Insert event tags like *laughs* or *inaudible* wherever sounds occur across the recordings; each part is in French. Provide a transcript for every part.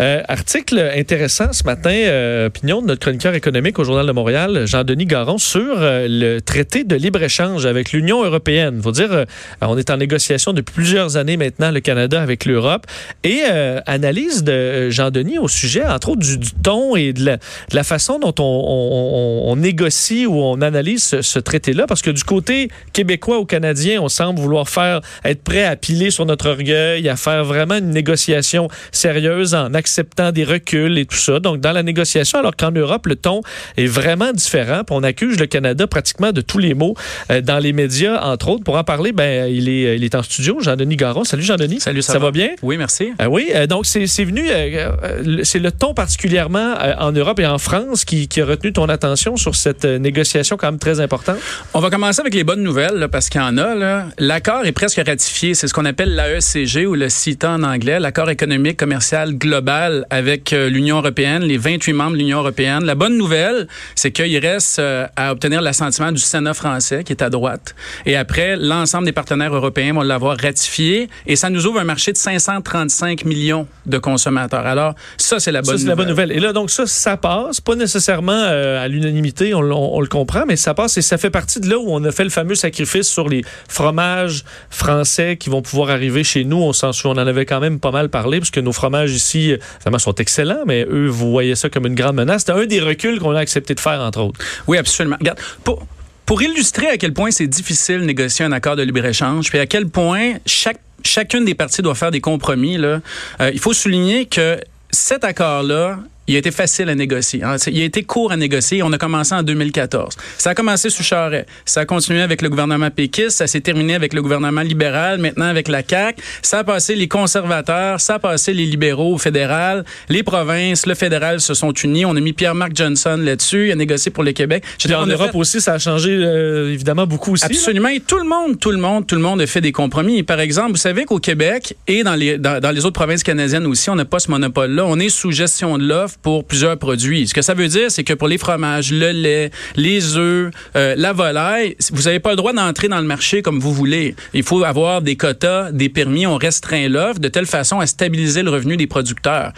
Euh, article intéressant ce matin, euh, opinion de notre chroniqueur économique au Journal de Montréal, Jean-Denis Garon, sur euh, le traité de libre-échange avec l'Union européenne. Il faut dire, euh, on est en négociation depuis plusieurs années maintenant, le Canada avec l'Europe. Et analyse de Jean-Denis au sujet, entre autres, du, ton et de la, façon dont on, on, on, négocie ou on analyse ce, traité-là. Parce que du côté québécois ou canadien, on semble vouloir faire, être prêt à piler sur notre orgueil, à faire vraiment une négociation sérieuse en acceptant des reculs et tout ça. Donc, dans la négociation, alors qu'en Europe, le ton est vraiment différent. Puis on accuse le Canada pratiquement de tous les mots euh, dans les médias, entre autres. Pour en parler, ben, il, est, il est en studio, Jean-Denis Garon. Salut, Jean-Denis. Salut, ça, ça va? bien? Oui, merci. Euh, oui, euh, donc c'est venu, euh, c'est le ton particulièrement en Europe et en France qui, qui, a retenu ton attention sur cette négociation quand même très importante. On va commencer avec les bonnes nouvelles, là, parce qu'il y en a. L'accord est presque ratifié. C'est ce qu'on appelle l'AECG ou le CITA en anglais, l'accord économique commercial global avec l'Union européenne, les 28 membres de l'Union européenne. La bonne nouvelle, c'est qu'il reste à obtenir l'assentiment du Sénat français, qui est à droite. Et après, l'ensemble des partenaires européens vont l'avoir ratifié. Et ça nous ouvre un marché de 535 millions de consommateurs. Alors, ça, c'est la bonne ça, nouvelle. la bonne nouvelle. Et là, donc, ça, ça passe. Pas nécessairement euh, à l'unanimité, on, on, on, le comprend, mais ça passe et ça fait partie de là où on a fait le fameux sacrifice sur les fromages français qui vont pouvoir arriver chez nous. On s'en on en avait quand même pas mal parlé, parce que nos fromages ici, vraiment, sont excellents, mais eux, voyez ça comme une grande menace. C'était un des reculs qu'on a accepté de faire, entre autres. Oui, absolument. Regarde, pour, pour illustrer à quel point c'est difficile de négocier un accord de libre-échange, puis à quel point chaque, chacune des parties doit faire des compromis, là, euh, il faut souligner que cet accord-là il a été facile à négocier. Hein. Il a été court à négocier. On a commencé en 2014. Ça a commencé sous Charest. Ça a continué avec le gouvernement péquiste. Ça s'est terminé avec le gouvernement libéral. Maintenant avec la CAQ. Ça a passé les conservateurs. Ça a passé les libéraux au fédéral. Les provinces, le fédéral se sont unis. On a mis Pierre-Marc Johnson là-dessus. Il a négocié pour le Québec. En Europe fait... aussi, ça a changé euh, évidemment beaucoup aussi. Absolument. Là. Et tout le monde, tout le monde, tout le monde a fait des compromis. Par exemple, vous savez qu'au Québec et dans les, dans, dans les autres provinces canadiennes aussi, on n'a pas ce monopole-là. On est sous gestion de l'offre pour plusieurs produits. Ce que ça veut dire, c'est que pour les fromages, le lait, les œufs, euh, la volaille, vous n'avez pas le droit d'entrer dans le marché comme vous voulez. Il faut avoir des quotas, des permis. On restreint l'offre de telle façon à stabiliser le revenu des producteurs.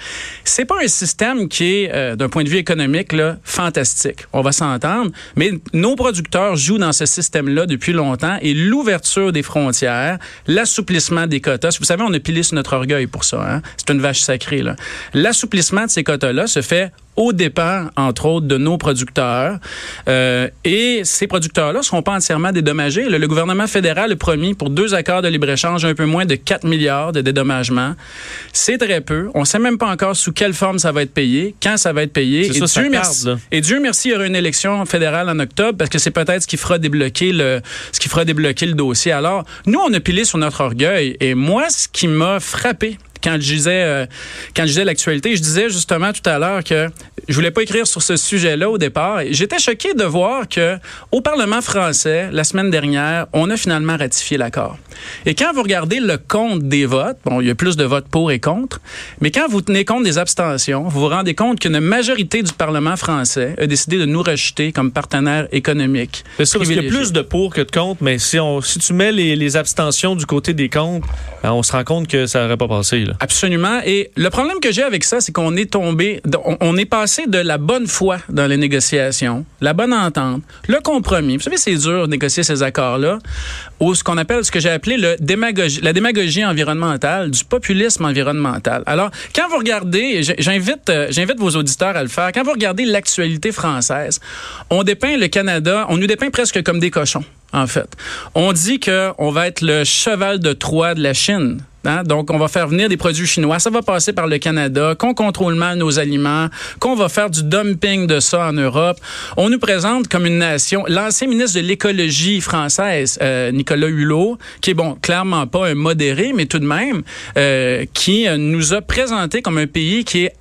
C'est pas un système qui est, euh, d'un point de vue économique, là, fantastique. On va s'entendre. Mais nos producteurs jouent dans ce système-là depuis longtemps et l'ouverture des frontières, l'assouplissement des quotas. Vous savez, on a pilé sur notre orgueil pour ça. Hein? C'est une vache sacrée. L'assouplissement de ces quotas-là se fait au dépens, entre autres, de nos producteurs. Euh, et ces producteurs-là ne seront pas entièrement dédommagés. Le, le, gouvernement fédéral a promis pour deux accords de libre-échange un peu moins de 4 milliards de dédommagement. C'est très peu. On ne sait même pas encore sous quelle forme ça va être payé, quand ça va être payé. Et, ça, Dieu merci, et Dieu merci, il y aura une élection fédérale en octobre parce que c'est peut-être ce qui fera débloquer le, ce qui fera débloquer le dossier. Alors, nous, on a pilé sur notre orgueil. Et moi, ce qui m'a frappé, quand je disais euh, quand je disais l'actualité, je disais justement tout à l'heure que je voulais pas écrire sur ce sujet-là au départ. J'étais choqué de voir que au Parlement français la semaine dernière, on a finalement ratifié l'accord. Et quand vous regardez le compte des votes, bon, il y a plus de votes pour et contre, mais quand vous tenez compte des abstentions, vous vous rendez compte qu'une majorité du Parlement français a décidé de nous rejeter comme partenaire économique. C'est parce qu'il y a plus de pour que de contre, mais si on si tu mets les, les abstentions du côté des contre, ben on se rend compte que ça n'aurait pas passé. Là. Absolument. Et le problème que j'ai avec ça, c'est qu'on est tombé, on est passé de la bonne foi dans les négociations, la bonne entente, le compromis. Vous savez, c'est dur de négocier ces accords-là, ou ce qu'on appelle, ce que j'ai appelé le la démagogie environnementale, du populisme environnemental. Alors, quand vous regardez, j'invite, j'invite vos auditeurs à le faire, quand vous regardez l'actualité française, on dépeint le Canada, on nous dépeint presque comme des cochons en fait. On dit que on va être le cheval de Troie de la Chine Hein? Donc, on va faire venir des produits chinois. Ça va passer par le Canada, qu'on contrôle mal nos aliments, qu'on va faire du dumping de ça en Europe. On nous présente comme une nation. L'ancien ministre de l'écologie française, euh, Nicolas Hulot, qui est bon, clairement pas un modéré, mais tout de même, euh, qui euh, nous a présenté comme un pays qui est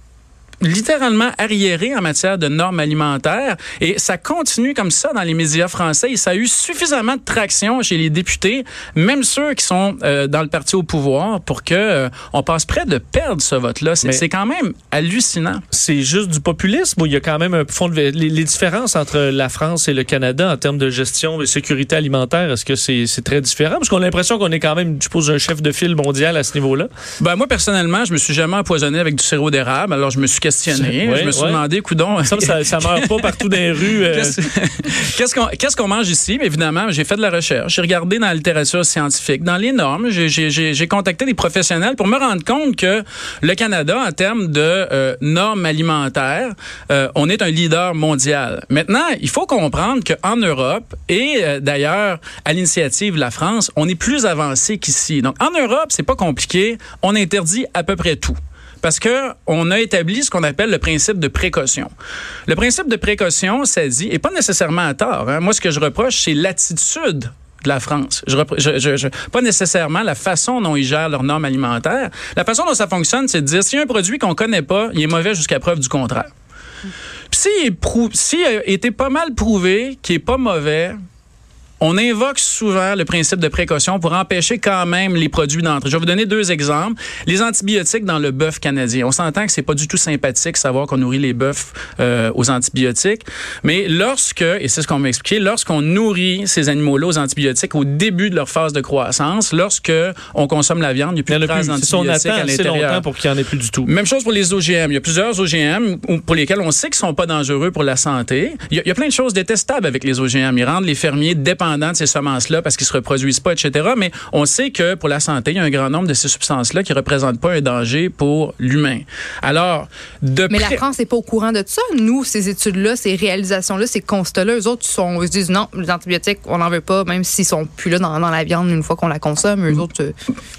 littéralement arriéré en matière de normes alimentaires et ça continue comme ça dans les médias français et ça a eu suffisamment de traction chez les députés, même ceux qui sont euh, dans le parti au pouvoir, pour que euh, on passe près de perdre ce vote-là. C'est quand même hallucinant. C'est juste du populisme ou il y a quand même un fond de les, les, différences entre la France et le Canada en termes de gestion de sécurité alimentaire, est-ce que c'est très différent? Parce qu'on a l'impression qu'on est quand même, je suppose, un chef de file mondial à ce niveau-là. Ben moi personnellement, je me suis jamais empoisonné avec du sirop d'érable, alors je me suis *laughs* je me suis demandé, coudon. Ça, ça, ça meurt pas partout dans les rues. Euh. Qu'est-ce qu'on mange ici? Mais évidemment, j'ai fait de la recherche. J'ai regardé dans la littérature scientifique, dans les normes. J'ai contacté des professionnels pour me rendre compte que le Canada, en termes de euh, normes alimentaires, euh, on est un leader mondial. Maintenant, il faut comprendre qu'en Europe et d'ailleurs à l'initiative de la France, on est plus avancé qu'ici. Donc en Europe, c'est pas compliqué. On interdit à peu près tout parce que on a établi ce qu'on appelle le principe de précaution. Le principe de précaution, ça dit, et pas nécessairement à tort. Hein. Moi, ce que je reproche, c'est l'attitude de la France. Je, pas nécessairement la façon dont ils gèrent leurs normes alimentaires. La façon dont ça fonctionne, c'est de dire si un produit qu'on connaît pas, il est mauvais jusqu'à preuve du contraire. Puis s'il si a été pas mal prouvé qu'il est pas mauvais, on invoque souvent le principe de précaution pour empêcher quand même les produits d'entrée. Je vais vous donner deux exemples. Les antibiotiques dans le bœuf canadien. On s'entend que c'est pas du tout sympathique savoir qu'on nourrit les bœufs euh, aux antibiotiques, mais lorsque, et c'est ce qu'on m'a expliqué, lorsqu'on nourrit ces animaux-là aux antibiotiques au début de leur phase de croissance, lorsque on consomme la viande, il n'y a plus de traces d'antibiotiques à l'intérieur. pour qu'il n'y en ait plus du tout. Même chose pour les OGM. Il y a plusieurs OGM pour lesquels on sait qu'ils sont pas dangereux pour la santé. Il y, a, il y a plein de choses détestables avec les OGM. Ils rendent les fermiers dépendants de ces semences-là parce qu'ils se reproduisent pas, etc. Mais on sait que pour la santé, il y a un grand nombre de ces substances-là qui représentent pas un danger pour l'humain. Alors, de Mais la France n'est pas au courant de ça. Nous, ces études-là, ces réalisations-là, ces constats-là, eux autres, sont, ils se disent non, les antibiotiques, on n'en veut pas, même s'ils sont plus là dans, la viande une fois qu'on la consomme. Eux autres. Euh,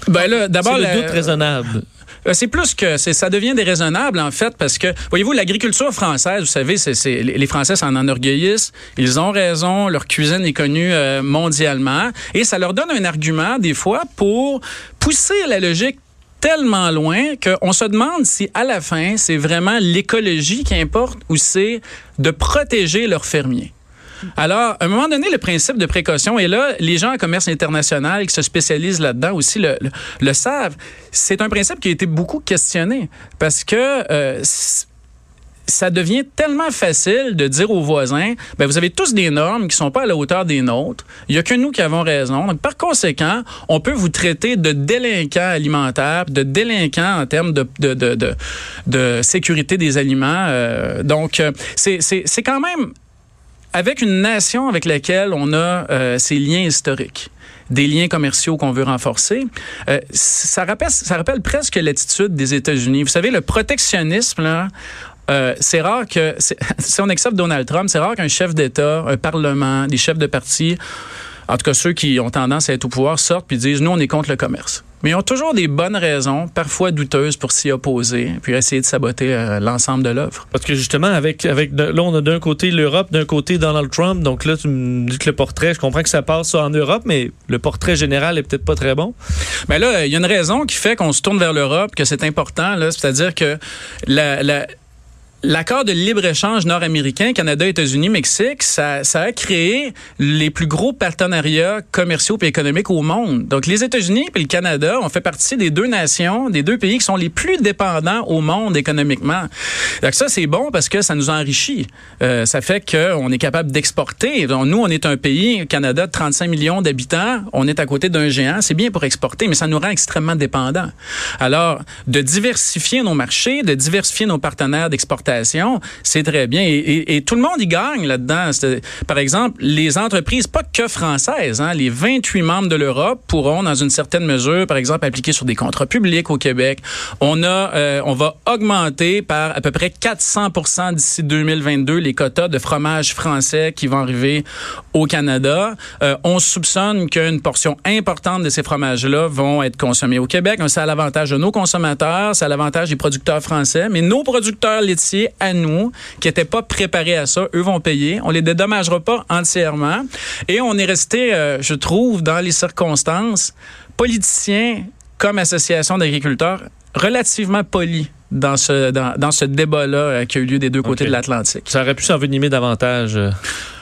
ben là, d'abord, le doute raisonnable. Euh, c'est plus que ça devient déraisonnable en fait parce que voyez-vous l'agriculture française, vous savez, c'est, les Français s'en enorgueillissent, ils ont raison, leur cuisine est connue euh, mondialement. Et ça leur donne un argument des fois pour pousser la logique tellement loin qu'on se demande si à la fin c'est vraiment l'écologie qui importe ou c'est de protéger leurs fermiers. Alors, à un moment donné, le principe de précaution, et là, les gens en commerce international qui se spécialisent là-dedans aussi le, savent, c'est un principe qui a été beaucoup questionné parce que... Euh, ça devient tellement facile de dire aux voisins, ben vous avez tous des normes qui sont pas à la hauteur des nôtres. Il y a que nous qui avons raison. Par conséquent, on peut vous traiter de délinquants alimentaires, de délinquants en termes de, sécurité des aliments. Euh, donc, euh, c'est quand même avec une nation avec laquelle on a euh, ces liens historiques des liens commerciaux qu'on veut renforcer. Ça, rappelle, ça rappelle presque l'attitude des États-Unis. Vous savez, le protectionnisme, là, euh, c'est rare que, *laughs* si on accepte Donald Trump, c'est rare qu'un chef d'État, un parlement, des chefs de parti, en tout cas ceux qui ont tendance à être au pouvoir, sortent puis disent, nous, on est contre le commerce. Mais ils ont toujours des bonnes raisons, parfois douteuses, pour s'y opposer, puis essayer de saboter euh, l'ensemble de l'œuvre. Parce que justement, avec, avec là, on a d'un côté l'Europe, d'un côté Donald Trump. Donc là, tu me dis que le portrait, je comprends que ça passe en Europe, mais le portrait général est peut-être pas très bon. Mais ben là, il y a une raison qui fait qu'on se tourne vers l'Europe, que c'est important, là, c'est-à-dire que la, la L'accord de libre-échange nord-américain, Canada, États-Unis, Mexique, ça, ça, a créé les plus gros partenariats commerciaux et économiques au monde. Donc, les États-Unis et le Canada ont fait partie des deux nations, des deux pays qui sont les plus dépendants au monde économiquement. Donc, ça, c'est bon parce que ça nous enrichit. Euh, ça fait qu'on est capable d'exporter. Donc, nous, on est un pays, Canada, de 35 millions d'habitants. On est à côté d'un géant. C'est bien pour exporter, mais ça nous rend extrêmement dépendants. Alors, de diversifier nos marchés, de diversifier nos partenaires d'exportation, c'est très bien. Et, tout le monde y gagne là-dedans. Par exemple, les entreprises, pas que françaises, hein, les 28 membres de l'Europe pourront, dans une certaine mesure, par exemple, appliquer sur des contrats publics au Québec. On a, euh, on va augmenter par à peu près 400 d'ici 2022 les quotas de fromage français qui vont arriver au Canada. Euh, on soupçonne qu'une portion importante de ces fromages-là vont être consommés au Québec. C'est à l'avantage de nos consommateurs, c'est à l'avantage des producteurs français, mais nos producteurs laitiers, à nous, qui n'étaient pas préparés à ça, eux vont payer. On les dédommagera pas entièrement. Et on est resté, euh, je trouve, dans les circonstances, politiciens comme association d'agriculteurs, relativement polis dans ce, dans, dans ce débat-là euh, qui a eu lieu des deux côtés de l'Atlantique. Ça aurait pu s'envenimer davantage.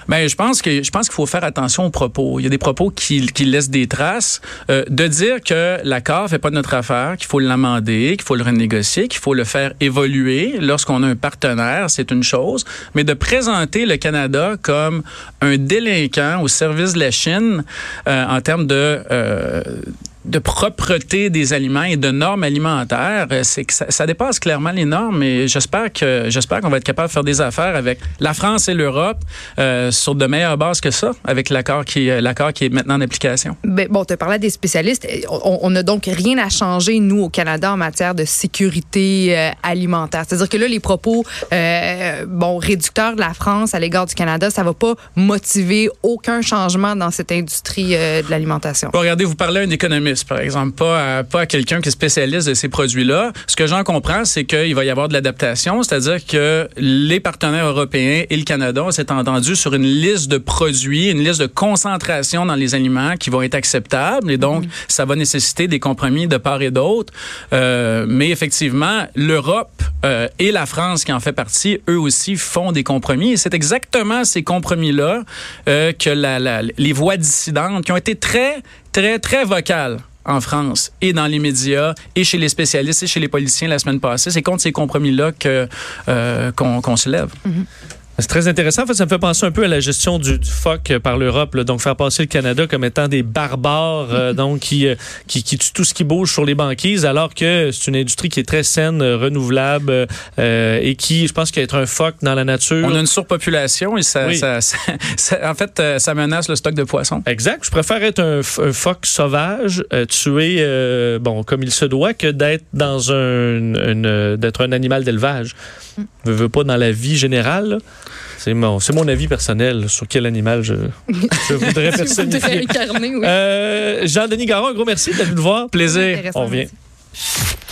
Euh. Ben, je pense que je pense qu'il faut faire attention aux propos. Il y a des propos qui, qui laissent des traces. Euh, de dire que l'accord fait pas notre affaire, qu'il faut l'amender, qu'il faut le renégocier, qu'il faut le faire évoluer lorsqu'on a un partenaire, c'est une chose. Mais de présenter le Canada comme un délinquant au service de la Chine euh, en termes de euh, de propreté des aliments et de normes alimentaires, euh, c'est que ça, ça dépasse clairement les normes. Et j'espère que j'espère qu'on va être capable de faire des affaires avec la France et l'Europe euh, sur de meilleures bases que ça, avec l'accord qui euh, l'accord qui est maintenant en application. Ben, bon, tu as parlé des spécialistes. On n'a donc rien à changer, nous, au Canada, en matière de sécurité euh, alimentaire. C'est-à-dire que là, les propos euh, bon, réducteurs de la France à l'égard du Canada, ça va pas motiver aucun changement dans cette industrie de l'alimentation. Bon, regardez, vous parlez à un économiste, par exemple, pas à, pas à quelqu'un qui est spécialiste de ces produits-là. Ce que j'en comprends, c'est qu'il va y avoir de l'adaptation, c'est-à-dire que les partenaires européens et le Canada, on s'est entendu sur une liste de produits, une liste de concentration dans les aliments qui vont être acceptables. Et donc, ça va nécessiter des compromis de part et d'autre. Euh, mais effectivement, l'Europe euh, et la France qui en fait partie, eux aussi font des compromis. Et c'est exactement ces compromis-là euh, que la, la- les voix dissidentes, qui ont été très, très, très vocales en France et dans les médias et chez les spécialistes et chez les politiciens la semaine passée, c'est contre ces compromis-là euh, qu'on se lève. C'est très intéressant. En fait, ça me fait penser un peu à la gestion du, du phoque par l'Europe. là. Donc, faire passer le Canada comme étant des barbares euh, *laughs* donc qui, euh, qui, qui tuent tout ce qui bouge sur les banquises, alors que c'est une industrie qui est très saine, euh, renouvelable euh, et qui, je pense, qui être un phoque dans la nature. On a une surpopulation et ça, Oui. ça- ça- ça- en fait, euh, ça menace le stock de poissons. Exact. Je préfère être un, phoque sauvage, euh, tué, euh, bon, comme il se doit, que d'être dans un, une- euh, d'être un animal d'élevage. Je veux pas dans la vie générale. C'est mon, c'est mon avis personnel sur quel animal je, je voudrais *laughs* personnifier. incarner, oui. Euh, Jean-Denis Garon, un gros merci d'être venu nous voir. Plaisir. On revient. merci.